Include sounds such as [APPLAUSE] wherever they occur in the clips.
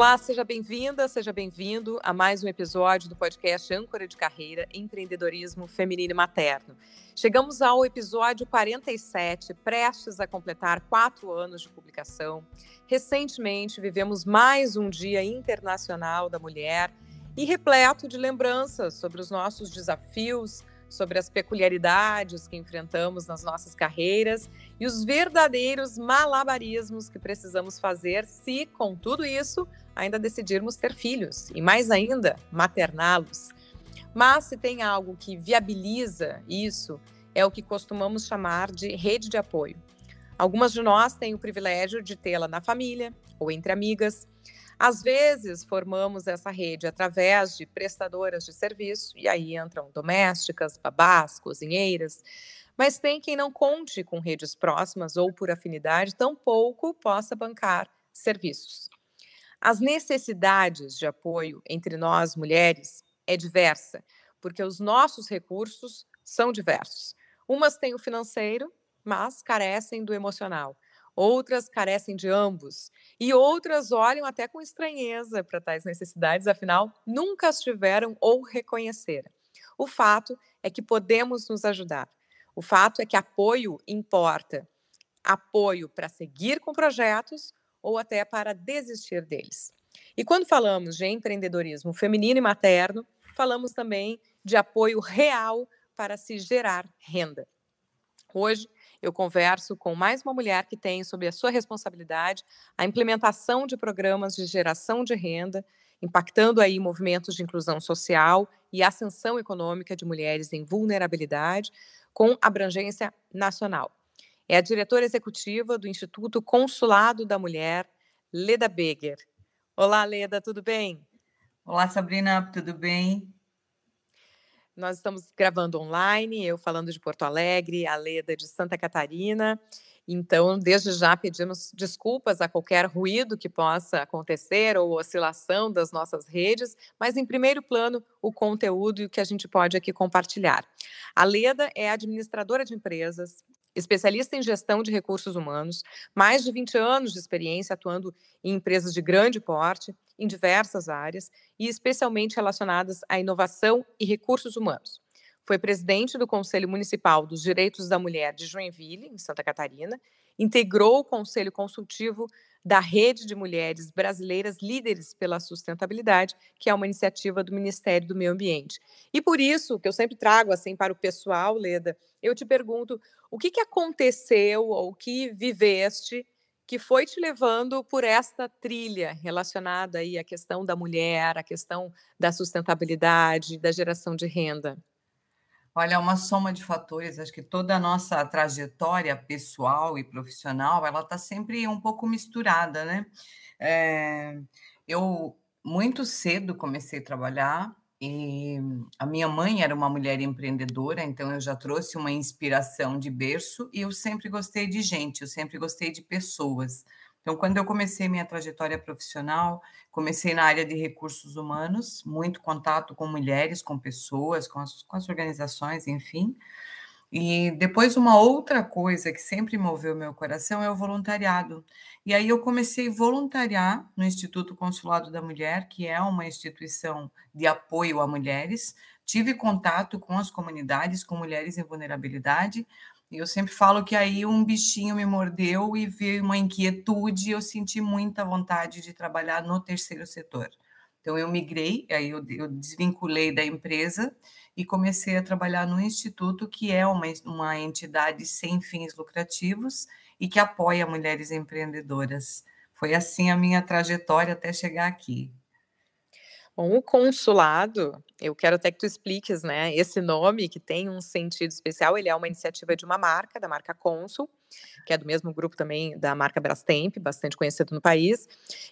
Olá, seja bem-vinda, seja bem-vindo a mais um episódio do podcast Âncora de Carreira Empreendedorismo Feminino e Materno. Chegamos ao episódio 47, prestes a completar quatro anos de publicação. Recentemente vivemos mais um Dia Internacional da Mulher e repleto de lembranças sobre os nossos desafios, sobre as peculiaridades que enfrentamos nas nossas carreiras e os verdadeiros malabarismos que precisamos fazer se, com tudo isso, ainda decidirmos ter filhos e, mais ainda, materná-los. Mas se tem algo que viabiliza isso, é o que costumamos chamar de rede de apoio. Algumas de nós têm o privilégio de tê-la na família ou entre amigas, às vezes, formamos essa rede através de prestadoras de serviço, e aí entram domésticas, babás, cozinheiras, mas tem quem não conte com redes próximas ou por afinidade, tampouco possa bancar serviços. As necessidades de apoio entre nós mulheres é diversa, porque os nossos recursos são diversos. Umas têm o financeiro, mas carecem do emocional outras carecem de ambos, e outras olham até com estranheza para tais necessidades, afinal, nunca as tiveram ou reconheceram. O fato é que podemos nos ajudar. O fato é que apoio importa. Apoio para seguir com projetos ou até para desistir deles. E quando falamos de empreendedorismo feminino e materno, falamos também de apoio real para se gerar renda. Hoje, eu converso com mais uma mulher que tem sob a sua responsabilidade a implementação de programas de geração de renda, impactando aí movimentos de inclusão social e ascensão econômica de mulheres em vulnerabilidade, com abrangência nacional. É a diretora executiva do Instituto Consulado da Mulher, Leda Beger. Olá, Leda, tudo bem? Olá, Sabrina, tudo bem? Nós estamos gravando online, eu falando de Porto Alegre, a Leda de Santa Catarina. Então, desde já pedimos desculpas a qualquer ruído que possa acontecer ou oscilação das nossas redes, mas em primeiro plano, o conteúdo e o que a gente pode aqui compartilhar. A Leda é administradora de empresas, especialista em gestão de recursos humanos, mais de 20 anos de experiência atuando em empresas de grande porte, em diversas áreas, e especialmente relacionadas à inovação e recursos humanos. Foi presidente do Conselho Municipal dos Direitos da Mulher de Joinville, em Santa Catarina, integrou o Conselho Consultivo da Rede de Mulheres Brasileiras Líderes pela Sustentabilidade, que é uma iniciativa do Ministério do Meio Ambiente. E por isso, que eu sempre trago assim para o pessoal, Leda, eu te pergunto, o que, que aconteceu ou que viveste que foi te levando por esta trilha relacionada aí à questão da mulher, à questão da sustentabilidade, da geração de renda? Olha, é uma soma de fatores. Acho que toda a nossa trajetória pessoal e profissional, ela está sempre um pouco misturada, né? É, eu muito cedo comecei a trabalhar e a minha mãe era uma mulher empreendedora, então eu já trouxe uma inspiração de berço e eu sempre gostei de gente, eu sempre gostei de pessoas. Então, quando eu comecei minha trajetória profissional, comecei na área de recursos humanos, muito contato com mulheres, com pessoas, com as, com as organizações, enfim. E depois, uma outra coisa que sempre moveu meu coração é o voluntariado. E aí eu comecei a voluntariar no Instituto Consulado da Mulher, que é uma instituição de apoio a mulheres. Tive contato com as comunidades, com mulheres em vulnerabilidade, eu sempre falo que aí um bichinho me mordeu e veio uma inquietude, e eu senti muita vontade de trabalhar no terceiro setor. Então eu migrei, aí eu, eu desvinculei da empresa e comecei a trabalhar no instituto, que é uma, uma entidade sem fins lucrativos e que apoia mulheres empreendedoras. Foi assim a minha trajetória até chegar aqui. Bom, o consulado, eu quero até que tu expliques, né? Esse nome que tem um sentido especial, ele é uma iniciativa de uma marca, da marca Consul, que é do mesmo grupo também da marca Brastemp, bastante conhecido no país.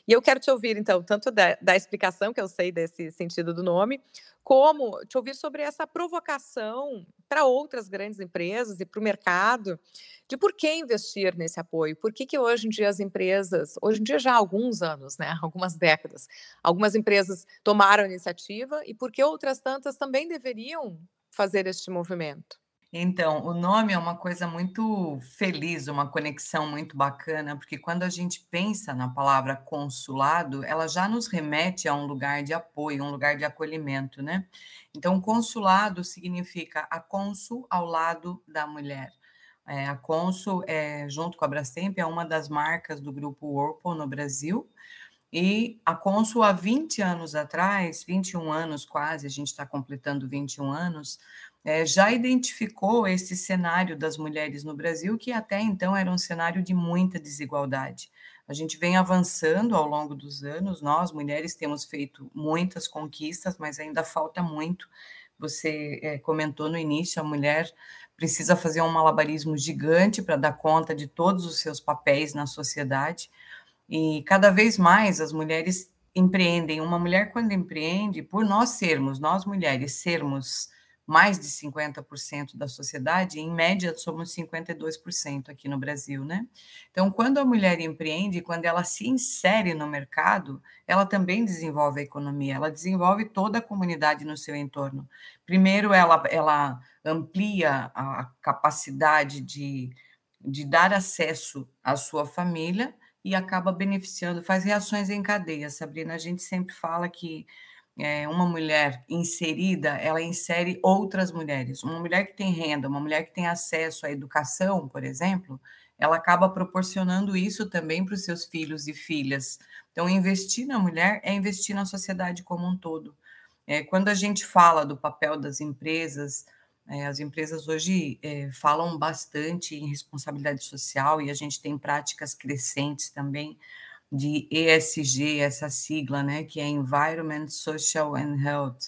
E eu quero te ouvir, então, tanto da, da explicação, que eu sei desse sentido do nome, como te ouvir sobre essa provocação para outras grandes empresas e para o mercado de por que investir nesse apoio, por que, que hoje em dia as empresas, hoje em dia já há alguns anos, né, [LAUGHS] algumas décadas, algumas empresas tomaram a iniciativa e por que outras tantas também deveriam fazer este movimento? Então, o nome é uma coisa muito feliz, uma conexão muito bacana, porque quando a gente pensa na palavra consulado, ela já nos remete a um lugar de apoio, um lugar de acolhimento, né? Então, consulado significa a cônsul ao lado da mulher. É, a Consul, é, junto com a Brastemp, é uma das marcas do grupo Whirlpool no Brasil. E a Consul, há 20 anos atrás, 21 anos quase, a gente está completando 21 anos, é, já identificou esse cenário das mulheres no Brasil, que até então era um cenário de muita desigualdade. A gente vem avançando ao longo dos anos, nós, mulheres, temos feito muitas conquistas, mas ainda falta muito. Você é, comentou no início, a mulher precisa fazer um malabarismo gigante para dar conta de todos os seus papéis na sociedade. E cada vez mais as mulheres empreendem. Uma mulher, quando empreende, por nós sermos, nós mulheres, sermos mais de 50% da sociedade, em média somos 52% aqui no Brasil, né? Então, quando a mulher empreende, quando ela se insere no mercado, ela também desenvolve a economia, ela desenvolve toda a comunidade no seu entorno. Primeiro, ela, ela amplia a capacidade de, de dar acesso à sua família e acaba beneficiando, faz reações em cadeia, Sabrina. A gente sempre fala que é, uma mulher inserida, ela insere outras mulheres. Uma mulher que tem renda, uma mulher que tem acesso à educação, por exemplo, ela acaba proporcionando isso também para os seus filhos e filhas. Então, investir na mulher é investir na sociedade como um todo. É, quando a gente fala do papel das empresas, é, as empresas hoje é, falam bastante em responsabilidade social e a gente tem práticas crescentes também de ESG, essa sigla, né, que é Environment, Social and Health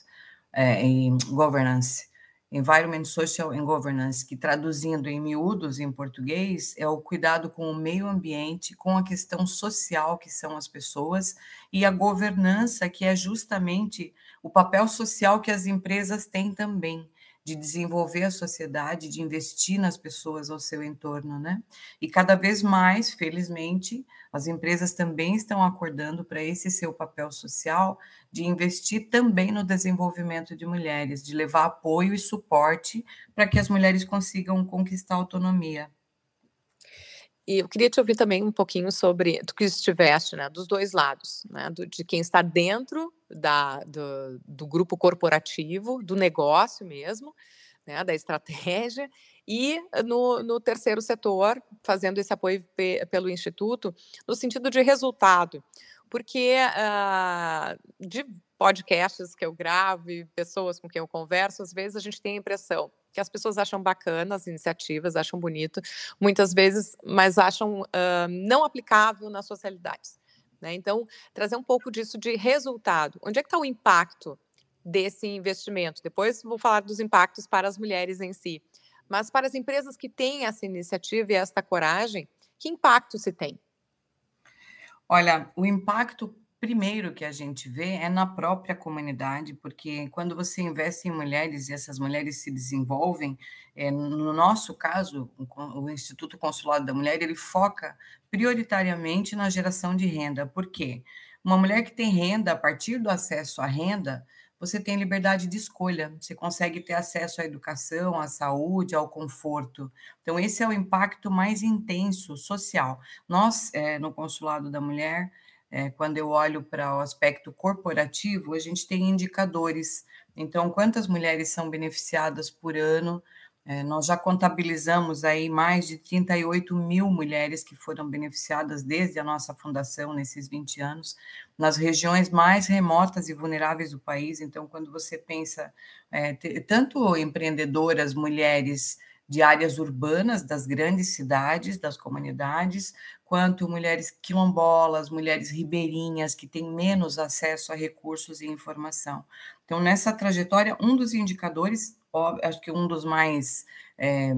é, Governance. Environment, Social and Governance, que traduzindo em miúdos em português, é o cuidado com o meio ambiente, com a questão social, que são as pessoas, e a governança, que é justamente o papel social que as empresas têm também de desenvolver a sociedade, de investir nas pessoas ao seu entorno, né? E cada vez mais, felizmente, as empresas também estão acordando para esse seu papel social de investir também no desenvolvimento de mulheres, de levar apoio e suporte para que as mulheres consigam conquistar autonomia. E eu queria te ouvir também um pouquinho sobre do que estiveste, né, dos dois lados, né, do, de quem está dentro da, do, do grupo corporativo, do negócio mesmo, né, da estratégia, e no, no, terceiro setor, fazendo esse apoio pelo Instituto, no sentido de resultado, porque uh, de podcasts que eu gravo e pessoas com quem eu converso, às vezes a gente tem a impressão que as pessoas acham bacana as iniciativas, acham bonito, muitas vezes, mas acham uh, não aplicável nas suas realidades. Né? Então, trazer um pouco disso de resultado. Onde é que está o impacto desse investimento? Depois vou falar dos impactos para as mulheres em si. Mas para as empresas que têm essa iniciativa e esta coragem, que impacto se tem? Olha, o impacto primeiro que a gente vê é na própria comunidade, porque quando você investe em mulheres e essas mulheres se desenvolvem, é, no nosso caso, o, Instituto Consulado da Mulher, ele foca prioritariamente na geração de renda. Por quê? Uma mulher que tem renda, a partir do acesso à renda, você tem liberdade de escolha, você consegue ter acesso à educação, à saúde, ao conforto. Então, esse é o impacto mais intenso social. Nós, é, no Consulado da Mulher, é, quando eu olho para o aspecto corporativo, a gente tem indicadores. Então, quantas mulheres são beneficiadas por ano? É, nós já contabilizamos aí mais de 38 mil mulheres que foram beneficiadas desde a nossa fundação nesses 20 anos, nas regiões mais remotas e vulneráveis do país. Então, quando você pensa, é, tanto empreendedoras, mulheres de áreas urbanas, das grandes cidades, das comunidades, quanto mulheres quilombolas, mulheres ribeirinhas, que têm menos acesso a recursos e informação. Então, nessa trajetória, um dos indicadores, acho que um dos mais é,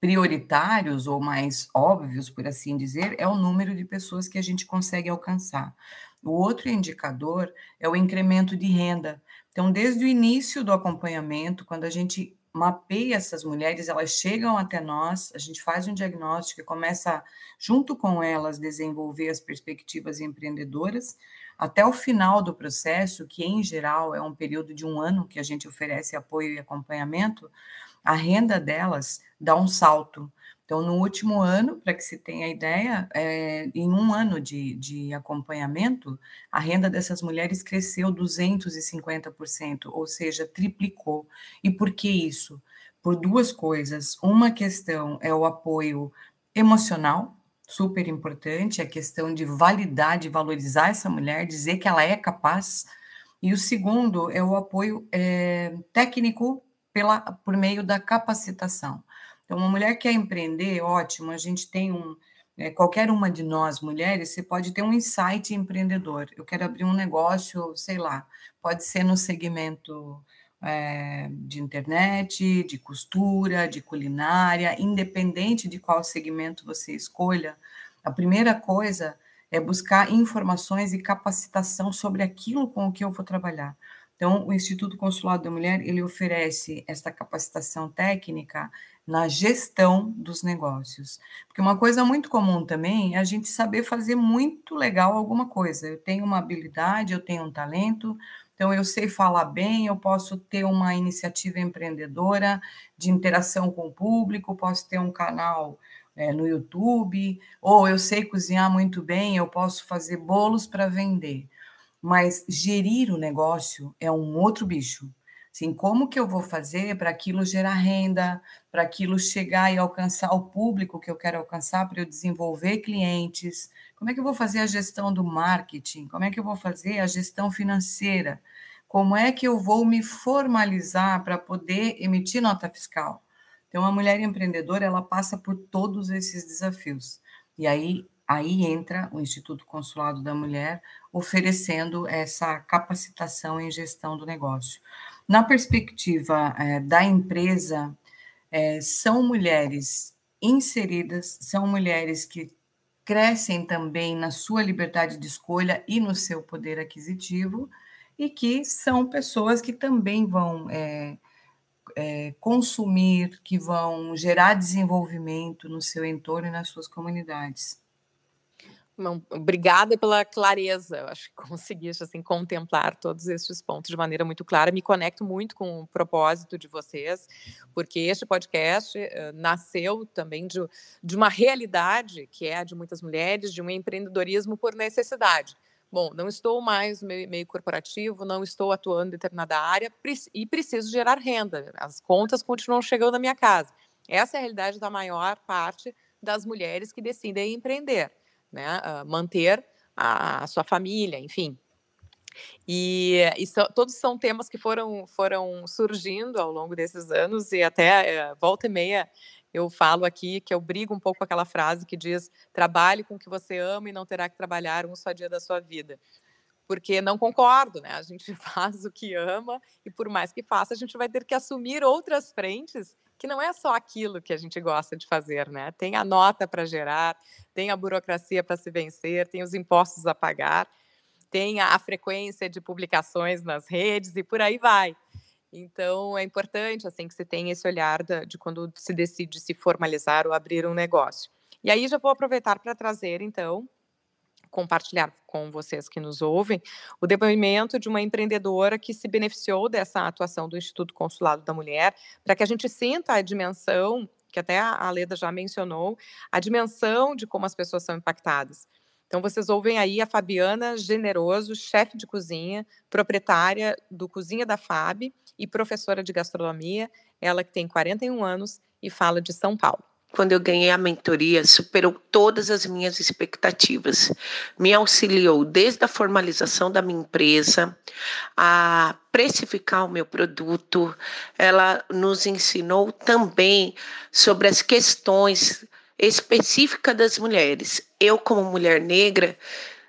prioritários ou mais óbvios, por assim dizer, é o número de pessoas que a gente consegue alcançar. O outro indicador é o incremento de renda. Então, desde o início do acompanhamento, quando a gente mapeia essas mulheres, elas chegam até nós, a gente faz um diagnóstico e começa, junto com elas, desenvolver as perspectivas empreendedoras, até o final do processo, que em geral é um período de um ano que a gente oferece apoio e acompanhamento, a renda delas dá um salto. Então, no último ano, para que se tenha ideia, é, em um ano de, de acompanhamento, a renda dessas mulheres cresceu 250%, ou seja, triplicou. E por que isso? Por duas coisas. Uma questão é o apoio emocional, super importante, a questão de validar, de valorizar essa mulher, dizer que ela é capaz. E o segundo é o apoio é, técnico pela, por meio da capacitação. Então, uma mulher que quer empreender, ótimo, a gente tem um. É, qualquer uma de nós, mulheres, você pode ter um insight empreendedor. Eu quero abrir um negócio, sei lá, pode ser no segmento é, de internet, de costura, de culinária, independente de qual segmento você escolha, a primeira coisa é buscar informações e capacitação sobre aquilo com o que eu vou trabalhar. Então, o Instituto Consulado da Mulher, ele oferece esta capacitação técnica na gestão dos negócios. Porque uma coisa muito comum também é a gente saber fazer muito legal alguma coisa. Eu tenho uma habilidade, eu tenho um talento, então eu sei falar bem, eu posso ter uma iniciativa empreendedora de interação com o público, posso ter um canal é, no YouTube, ou eu sei cozinhar muito bem, eu posso fazer bolos para vender. Mas gerir o negócio é um outro bicho. Assim, como que eu vou fazer para aquilo gerar renda, para aquilo chegar e alcançar o público que eu quero alcançar, para eu desenvolver clientes? Como é que eu vou fazer a gestão do marketing? Como é que eu vou fazer a gestão financeira? Como é que eu vou me formalizar para poder emitir nota fiscal? Então, a mulher empreendedora, ela passa por todos esses desafios. E aí Aí entra o Instituto Consulado da Mulher oferecendo essa capacitação em gestão do negócio. Na perspectiva é, da empresa, é, são mulheres inseridas, são mulheres que crescem também na sua liberdade de escolha e no seu poder aquisitivo, e que são pessoas que também vão é, é, consumir, que vão gerar desenvolvimento no seu entorno e nas suas comunidades. Obrigada pela clareza. Eu acho que [LAUGHS] conseguiste assim contemplar todos estes pontos de maneira muito clara. Me conecto muito com o propósito de vocês, porque este podcast uh, nasceu também de, de uma realidade que é a de muitas mulheres, de um empreendedorismo por necessidade. Bom, não estou mais no meio, meio corporativo, não estou atuando em determinada área e preciso gerar renda. As contas continuam chegando na minha casa. Essa é a realidade da maior parte das mulheres que decidem empreender né? Manter a, a, sua família, enfim. E, e so, todos são temas que foram, foram surgindo ao longo desses anos e até uh, volta e meia eu falo aqui que eu brigo um pouco com aquela frase que diz trabalhe com o que você ama e não terá que trabalhar um só dia da sua vida. Porque não concordo, né? A gente [LAUGHS] faz o que ama e por mais que faça, a gente vai ter que assumir outras frentes que não é só aquilo que a gente gosta de fazer, né? Tem a nota para gerar, tem a burocracia para se vencer, tem os impostos a pagar, tem a, frequência de publicações nas redes e por aí vai. Então, é importante assim que se tenha esse olhar de, de quando se decide se formalizar ou abrir um negócio. E aí já vou aproveitar para trazer, então, compartilhar com vocês que nos ouvem o depoimento de uma empreendedora que se beneficiou dessa atuação do Instituto Consulado da Mulher, para que a gente sinta a dimensão, que até a Leda já mencionou, a dimensão de como as pessoas são impactadas. Então, vocês ouvem aí a Fabiana Generoso, chefe de cozinha, proprietária do Cozinha da Fab e professora de gastronomia, ela que tem 41 anos e fala de São Paulo quando eu ganhei a mentoria, superou todas as minhas expectativas. Me auxiliou desde a formalização da minha empresa, a precificar o meu produto. Ela nos ensinou também sobre as questões específicas das mulheres. Eu, como mulher negra,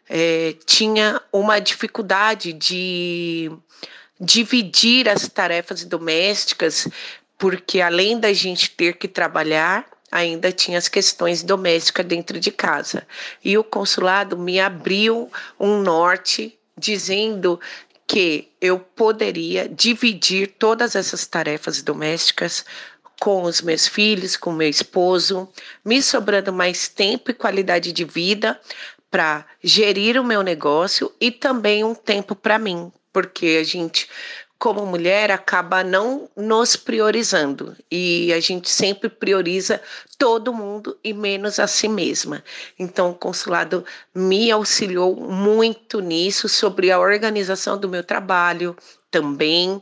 é, tinha uma dificuldade de dividir as tarefas domésticas, porque além da gente ter que trabalhar, ainda tinha as questões domésticas dentro de casa. E o consulado me abriu um norte dizendo que eu poderia dividir todas essas tarefas domésticas com os meus filhos, com meu esposo, me sobrando mais tempo e qualidade de vida para gerir o meu negócio e também um tempo para mim, porque a gente como mulher, acaba não nos priorizando. E a gente sempre prioriza todo mundo e menos a si mesma. Então, o consulado me auxiliou muito nisso, sobre a organização do meu trabalho também.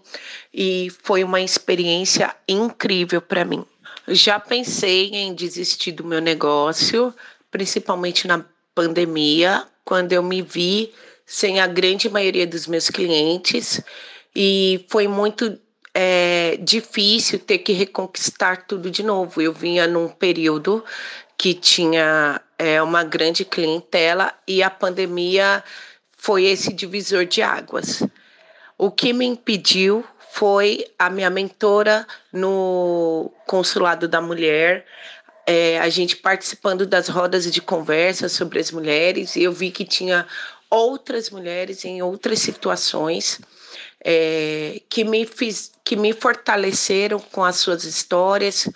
E foi uma experiência incrível para mim. Já pensei em desistir do meu negócio, principalmente na pandemia, quando eu me vi sem a grande maioria dos meus clientes e foi muito é, difícil ter que reconquistar tudo de novo. Eu vinha num período que tinha é, uma grande clientela e a pandemia foi esse divisor de águas. O que me impediu foi a minha mentora no Consulado da Mulher, é, a gente participando das rodas de conversa sobre as mulheres, e eu vi que tinha outras mulheres em outras situações é, que, me fiz, que me fortaleceram com as suas histórias,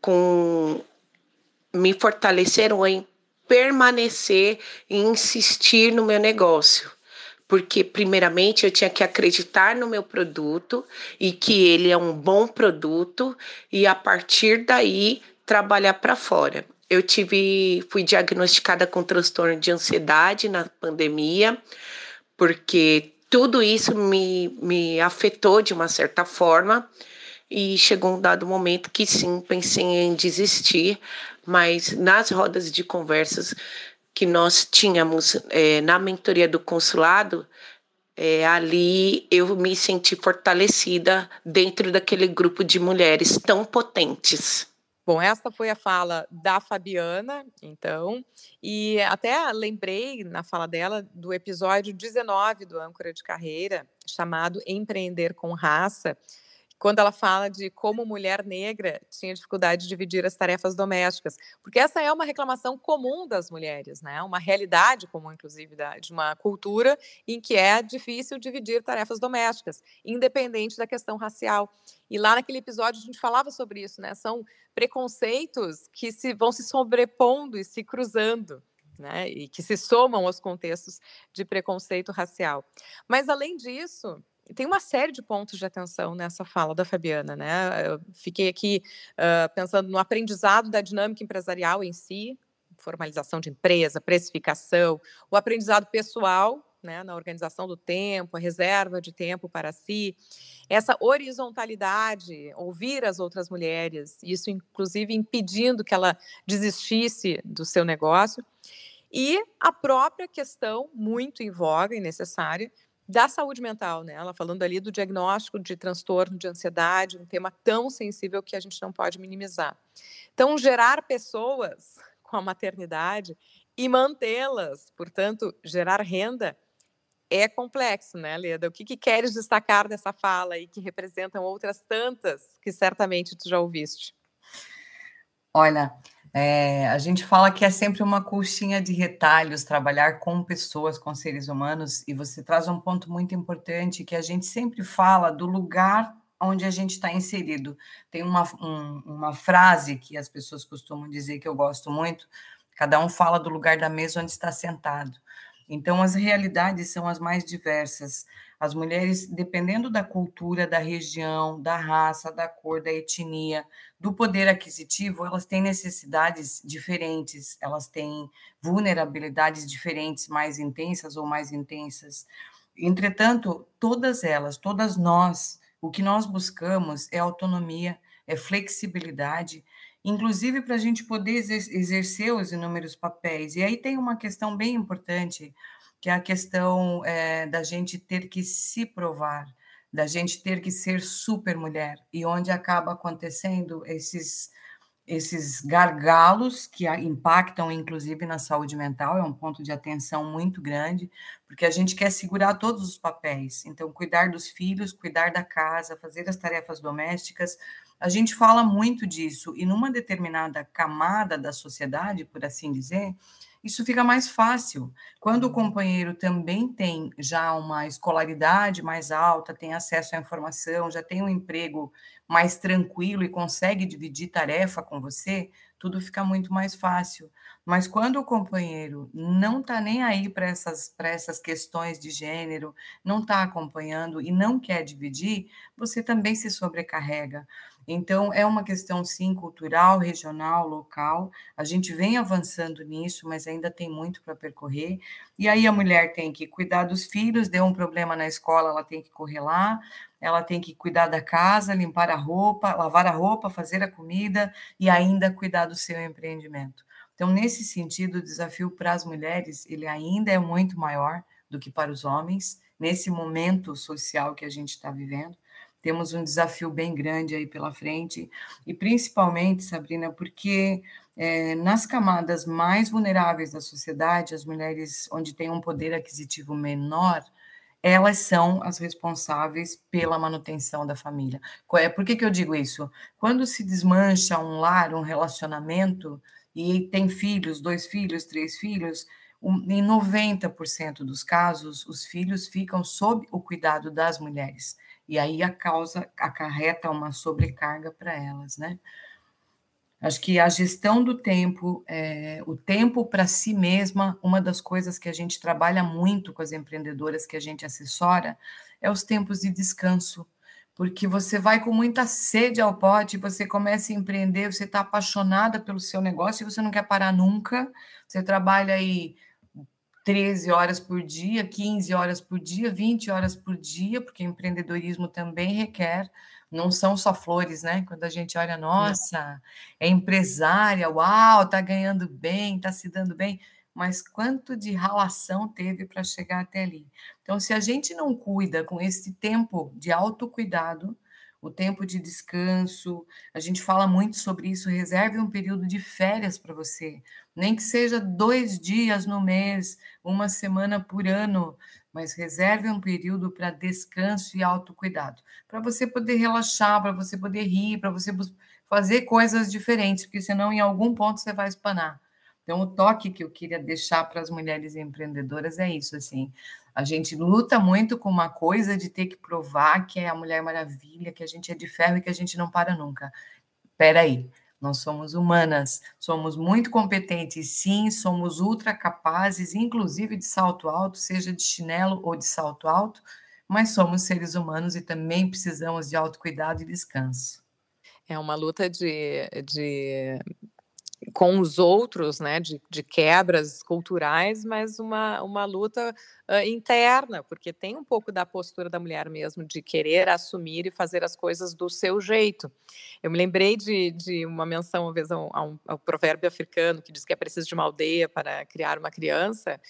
com me fortaleceram em permanecer e insistir no meu negócio. Porque, primeiramente, eu tinha que acreditar no meu produto e que ele é um bom produto, e a partir daí trabalhar para fora. Eu tive, fui diagnosticada com transtorno de ansiedade na pandemia, porque tudo isso me, me afetou de uma certa forma e chegou um dado momento que sim, pensei em desistir, mas nas rodas de conversas que nós tínhamos é, na mentoria do consulado, é, ali eu me senti fortalecida dentro daquele grupo de mulheres tão potentes. Bom, essa foi a fala da Fabiana, então, e até lembrei na fala dela do episódio 19 do Âncora de Carreira, chamado Empreender com Raça, quando ela fala de como mulher negra tinha dificuldade de dividir as tarefas domésticas, porque essa é uma reclamação comum das mulheres, né? Uma realidade comum, inclusive, de uma cultura em que é difícil dividir tarefas domésticas, independente da questão racial. E lá naquele episódio a gente falava sobre isso, né? São preconceitos que se vão se sobrepondo e se cruzando. Né, e que se somam aos contextos de preconceito racial. Mas, além disso, tem uma série de pontos de atenção nessa fala da Fabiana, né? Eu fiquei aqui uh, pensando no aprendizado da dinâmica empresarial em si, formalização de empresa, precificação, o aprendizado pessoal, né, na organização do tempo, a reserva de tempo para si, essa horizontalidade, ouvir as outras mulheres, isso inclusive impedindo que ela desistisse do seu negócio, e a própria questão muito em voga e necessária da saúde mental, né? Ela falando ali do diagnóstico de transtorno de ansiedade, um tema tão sensível que a gente não pode minimizar. Então, gerar pessoas [LAUGHS] com a maternidade e mantê-las, portanto, gerar renda é complexo, né, Leda? O que, que queres destacar dessa fala e que representam outras tantas que certamente tu já ouviste? Olha, é, a gente fala que é sempre uma coxinha de retalhos trabalhar com pessoas, com seres humanos, e você traz um ponto muito importante que a gente sempre fala do lugar onde a gente está inserido. Tem uma, um, uma frase que as pessoas costumam dizer que eu gosto muito: cada um fala do lugar da mesa onde está sentado. Então, as realidades são as mais diversas. As mulheres, dependendo da cultura, da região, da raça, da cor, da etnia, do poder aquisitivo, elas têm necessidades diferentes, elas têm vulnerabilidades diferentes, mais intensas ou mais intensas. Entretanto, todas elas, todas nós, o que nós buscamos é autonomia, é flexibilidade, inclusive para a gente poder exercer os inúmeros papéis. E aí tem uma questão bem importante que é a questão é, da gente ter que se provar, da gente ter que ser super mulher, e onde acaba acontecendo esses, esses gargalos que impactam, inclusive, na saúde mental, é um ponto de atenção muito grande, porque a gente quer segurar todos os papéis, então, cuidar dos filhos, cuidar da casa, fazer as tarefas domésticas, a gente fala muito disso, e numa determinada camada da sociedade, por assim dizer, isso fica mais fácil. Quando o companheiro também tem já uma escolaridade mais alta, tem acesso à informação, já tem um emprego mais tranquilo e consegue dividir tarefa com você, tudo fica muito mais fácil. Mas quando o companheiro não está nem aí para essas, essas questões de gênero, não está acompanhando e não quer dividir, você também se sobrecarrega. Então, é uma questão, sim, cultural, regional, local. A gente vem avançando nisso, mas ainda tem muito para percorrer. E aí a mulher tem que cuidar dos filhos, deu um problema na escola, ela tem que correr lá, ela tem que cuidar da casa, limpar a roupa, lavar a roupa, fazer a comida e ainda cuidar do seu empreendimento. Então, nesse sentido, o desafio para as mulheres, ele ainda é muito maior do que para os homens, nesse momento social que a gente está vivendo. Temos um desafio bem grande aí pela frente, e principalmente, Sabrina, porque é, nas camadas mais vulneráveis da sociedade, as mulheres onde tem um poder aquisitivo menor, elas são as responsáveis pela manutenção da família. É, por que, que eu digo isso? Quando se desmancha um lar, um relacionamento, e tem filhos, dois filhos, três filhos, em 90% dos casos, os filhos ficam sob o cuidado das mulheres. E aí a causa acarreta uma sobrecarga para elas, né? Acho que a gestão do tempo, é, o tempo para si mesma, uma das coisas que a gente trabalha muito com as empreendedoras que a gente assessora é os tempos de descanso, porque você vai com muita sede ao pote, você começa a empreender, você está apaixonada pelo seu negócio e você não quer parar nunca, você trabalha aí 13 horas por dia, 15 horas por dia, 20 horas por dia, porque empreendedorismo também requer não são só flores, né? Quando a gente olha, nossa, é empresária, uau, tá ganhando bem, tá se dando bem, mas quanto de ralação teve para chegar até ali? Então, se a gente não cuida com esse tempo de autocuidado, o tempo de descanso, a gente fala muito sobre isso, reserve um período de férias para você, nem que seja dois dias no mês, uma semana por ano, mas reserve um período para descanso e autocuidado, para você poder relaxar, para você poder rir, para você fazer coisas diferentes, porque senão em algum ponto você vai espanar. Então, o toque que eu queria deixar para as mulheres empreendedoras é isso, assim, a gente luta muito com uma coisa de ter que provar que é a Mulher Maravilha, que a gente é de ferro e que a gente não para nunca. Espera aí, nós somos humanas, somos muito competentes, sim, somos ultra capazes, inclusive de salto alto, seja de chinelo ou de salto alto, mas somos seres humanos e também precisamos de autocuidado e descanso. É uma luta de, de com os outros, né, de, de quebras culturais, mas uma, uma luta uh, interna, porque tem um pouco da postura da mulher mesmo, de querer assumir e fazer as coisas do seu jeito. Eu me lembrei de, de uma menção, uma vez, a um, provérbio africano que diz que é preciso de uma aldeia para criar uma criança,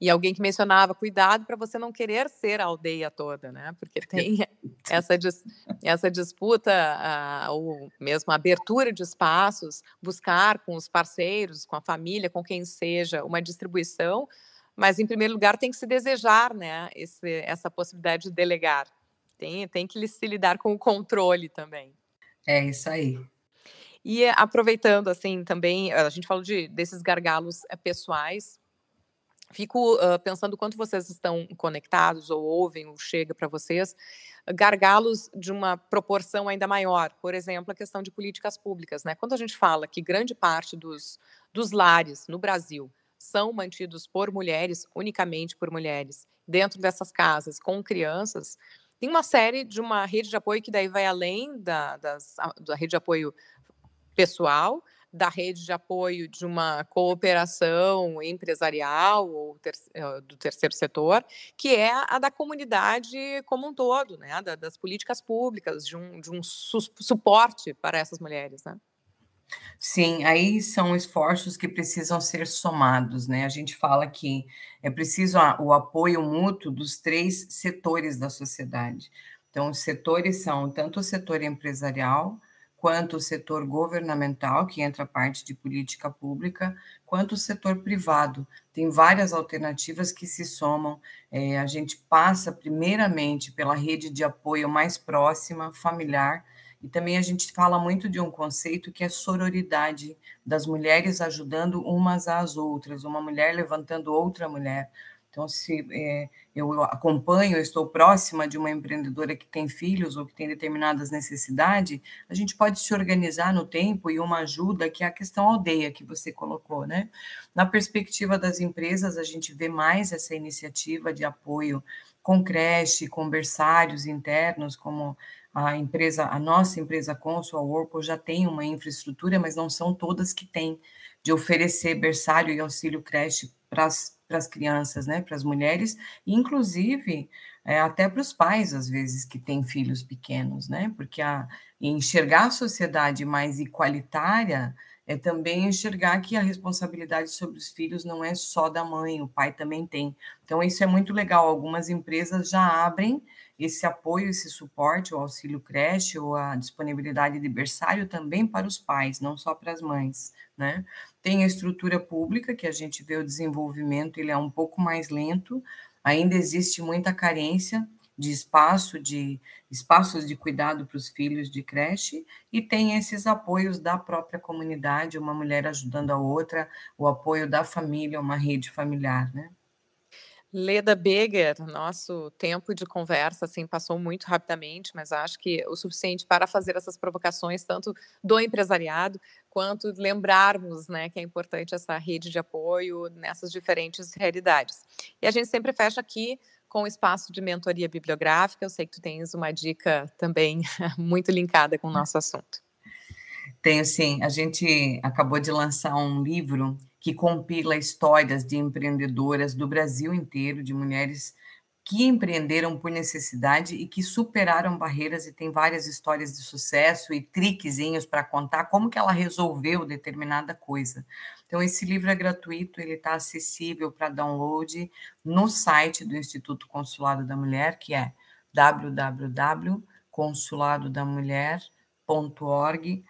e alguém que mencionava cuidado para você não querer ser a aldeia toda, né? Porque tem [LAUGHS] essa, dis, essa disputa, uh, ou mesmo a abertura de espaços, buscar com os parceiros, com a família, com quem seja, uma distribuição, mas em primeiro lugar tem que se desejar, né? Esse, essa possibilidade de delegar. Tem, tem que se lidar com o controle também. É isso aí. E aproveitando, assim, também, a gente falou de, desses gargalos eh, pessoais, Fico uh, pensando quanto vocês estão conectados ou ouvem ou chega para vocês gargalos de uma proporção ainda maior. Por exemplo, a questão de políticas públicas. Né? Quando a gente fala que grande parte dos, dos lares no Brasil são mantidos por mulheres, unicamente por mulheres, dentro dessas casas, com crianças, tem uma série de uma rede de apoio que daí vai além da, das, da rede de apoio pessoal, da rede de apoio de uma cooperação empresarial ou ter, eh, do terceiro setor, que é a da comunidade como um todo, né? Da, das políticas públicas, de um, de um su suporte para essas mulheres. Né? Sim, aí são esforços que precisam ser somados, né? A gente fala que é preciso o apoio mútuo dos três setores da sociedade. Então, os setores são tanto o setor empresarial, quanto o setor governamental, que entra parte de política pública, quanto o setor privado. Tem várias alternativas que se somam. É, a gente passa, primeiramente, pela rede de apoio mais próxima, familiar, e também a gente fala muito de um conceito que é sororidade, das mulheres ajudando umas às outras, uma mulher levantando outra mulher. Então, se é, eu acompanho, eu estou próxima de uma empreendedora que tem filhos ou que tem determinadas necessidades, a gente pode se organizar no tempo e uma ajuda que é a questão aldeia que você colocou, né? Na perspectiva das empresas, a gente vê mais essa iniciativa de apoio com creche, com berçários internos, como a empresa, a nossa empresa Consul, a Whirlpool, já tem uma infraestrutura, mas não são todas que têm de oferecer berçário e auxílio creche para as para as crianças, né, para as mulheres, inclusive é, até para os pais, às vezes, que têm filhos pequenos, né, porque a, enxergar a sociedade mais igualitária é também enxergar que a responsabilidade sobre os filhos não é só da mãe, o pai também tem. Então, isso é muito legal. Algumas empresas já abrem esse apoio, esse suporte, o auxílio creche ou a disponibilidade de berçário também para os pais, não só para as mães, né? Tem a estrutura pública, que a gente vê o desenvolvimento, ele é um pouco mais lento, ainda existe muita carência de espaço, de espaços de cuidado para os filhos de creche, e tem esses apoios da própria comunidade, uma mulher ajudando a outra, o apoio da família, uma rede familiar, né? Leda Beger, nosso tempo de conversa assim passou muito rapidamente, mas acho que o suficiente para fazer essas provocações tanto do empresariado quanto lembrarmos, né, que é importante essa rede de apoio nessas diferentes realidades. E a gente sempre fecha aqui com o espaço de mentoria bibliográfica. Eu sei que tu tens uma dica também [LAUGHS] muito linkada com o nosso assunto. Tenho sim. A gente acabou de lançar um livro que compila histórias de empreendedoras do Brasil inteiro, de mulheres que empreenderam por necessidade e que superaram barreiras e tem várias histórias de sucesso e triquezinhos para contar como que ela resolveu determinada coisa. Então esse livro é gratuito, ele está acessível para download no site do Instituto Consulado da Mulher, que é www.consuladodaMulher.org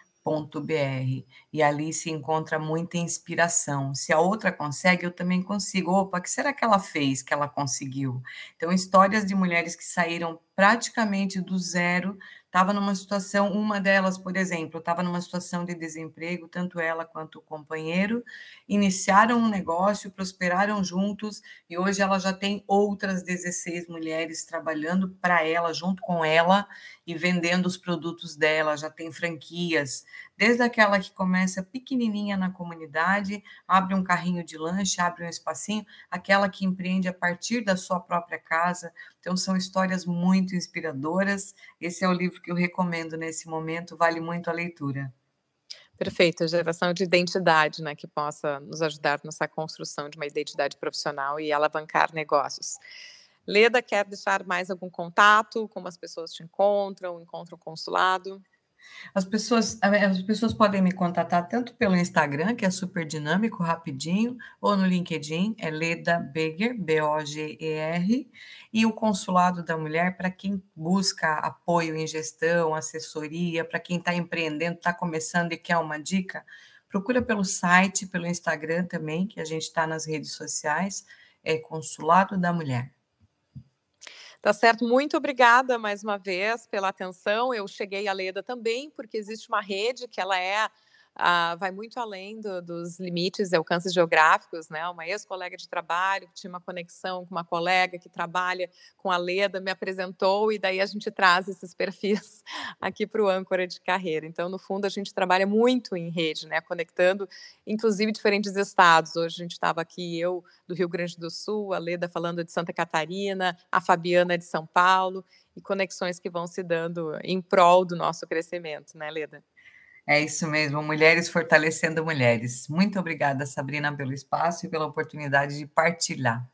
br e ali se encontra muita inspiração. Se a outra consegue, eu também consigo. Opa, que será que ela fez que ela conseguiu? Então, histórias de mulheres que saíram praticamente do zero estava numa situação, uma delas, por exemplo, estava numa situação de desemprego, tanto ela quanto o companheiro, iniciaram um negócio, prosperaram juntos e hoje ela já tem outras 16 mulheres trabalhando para ela, junto com ela e vendendo os produtos dela, já tem franquias, desde aquela que começa pequenininha na comunidade, abre um carrinho de lanche, abre um espacinho, aquela que empreende a partir da sua própria casa. Então, são histórias muito inspiradoras. Esse é o livro que eu recomendo nesse momento, vale muito a leitura. Perfeito, geração de identidade, né, que possa nos ajudar nessa construção de uma identidade profissional e alavancar negócios. Leda, quer deixar mais algum contato? Como as pessoas te encontram? Encontram o consulado? As pessoas, as pessoas podem me contatar tanto pelo Instagram, que é super dinâmico, rapidinho, ou no LinkedIn, é Leda Beger, B-O-G-E-R, e o Consulado da Mulher, para quem busca apoio em gestão, assessoria, para quem está empreendendo, está começando e quer uma dica, procura pelo site, pelo Instagram também, que a gente está nas redes sociais, é Consulado da Mulher. Tá certo, muito obrigada mais uma vez pela atenção. Eu cheguei a Leda também, porque existe uma rede que ela é Uh, vai muito além do, dos limites e alcances geográficos, né? Uma ex-colega de trabalho que tinha uma conexão com uma colega que trabalha com a Leda me apresentou e daí a gente traz esses perfis [LAUGHS] aqui para o âncora de carreira. Então, no fundo, a gente trabalha muito em rede, né? Conectando, inclusive, diferentes estados. Hoje a gente estava aqui, eu do Rio Grande do Sul, a Leda falando de Santa Catarina, a Fabiana de São Paulo e conexões que vão se dando em prol do nosso crescimento, né, Leda? É isso mesmo, mulheres fortalecendo mulheres. Muito obrigada, Sabrina, pelo espaço e pela oportunidade de partilhar.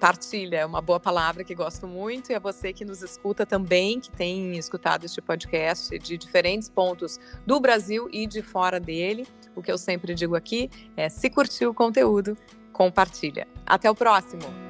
Partilha é uma boa palavra que gosto muito, e a você que nos escuta também, que tem escutado este podcast de diferentes pontos do Brasil e de fora dele. O que eu sempre digo aqui é: se curtiu o conteúdo, compartilha. Até o próximo!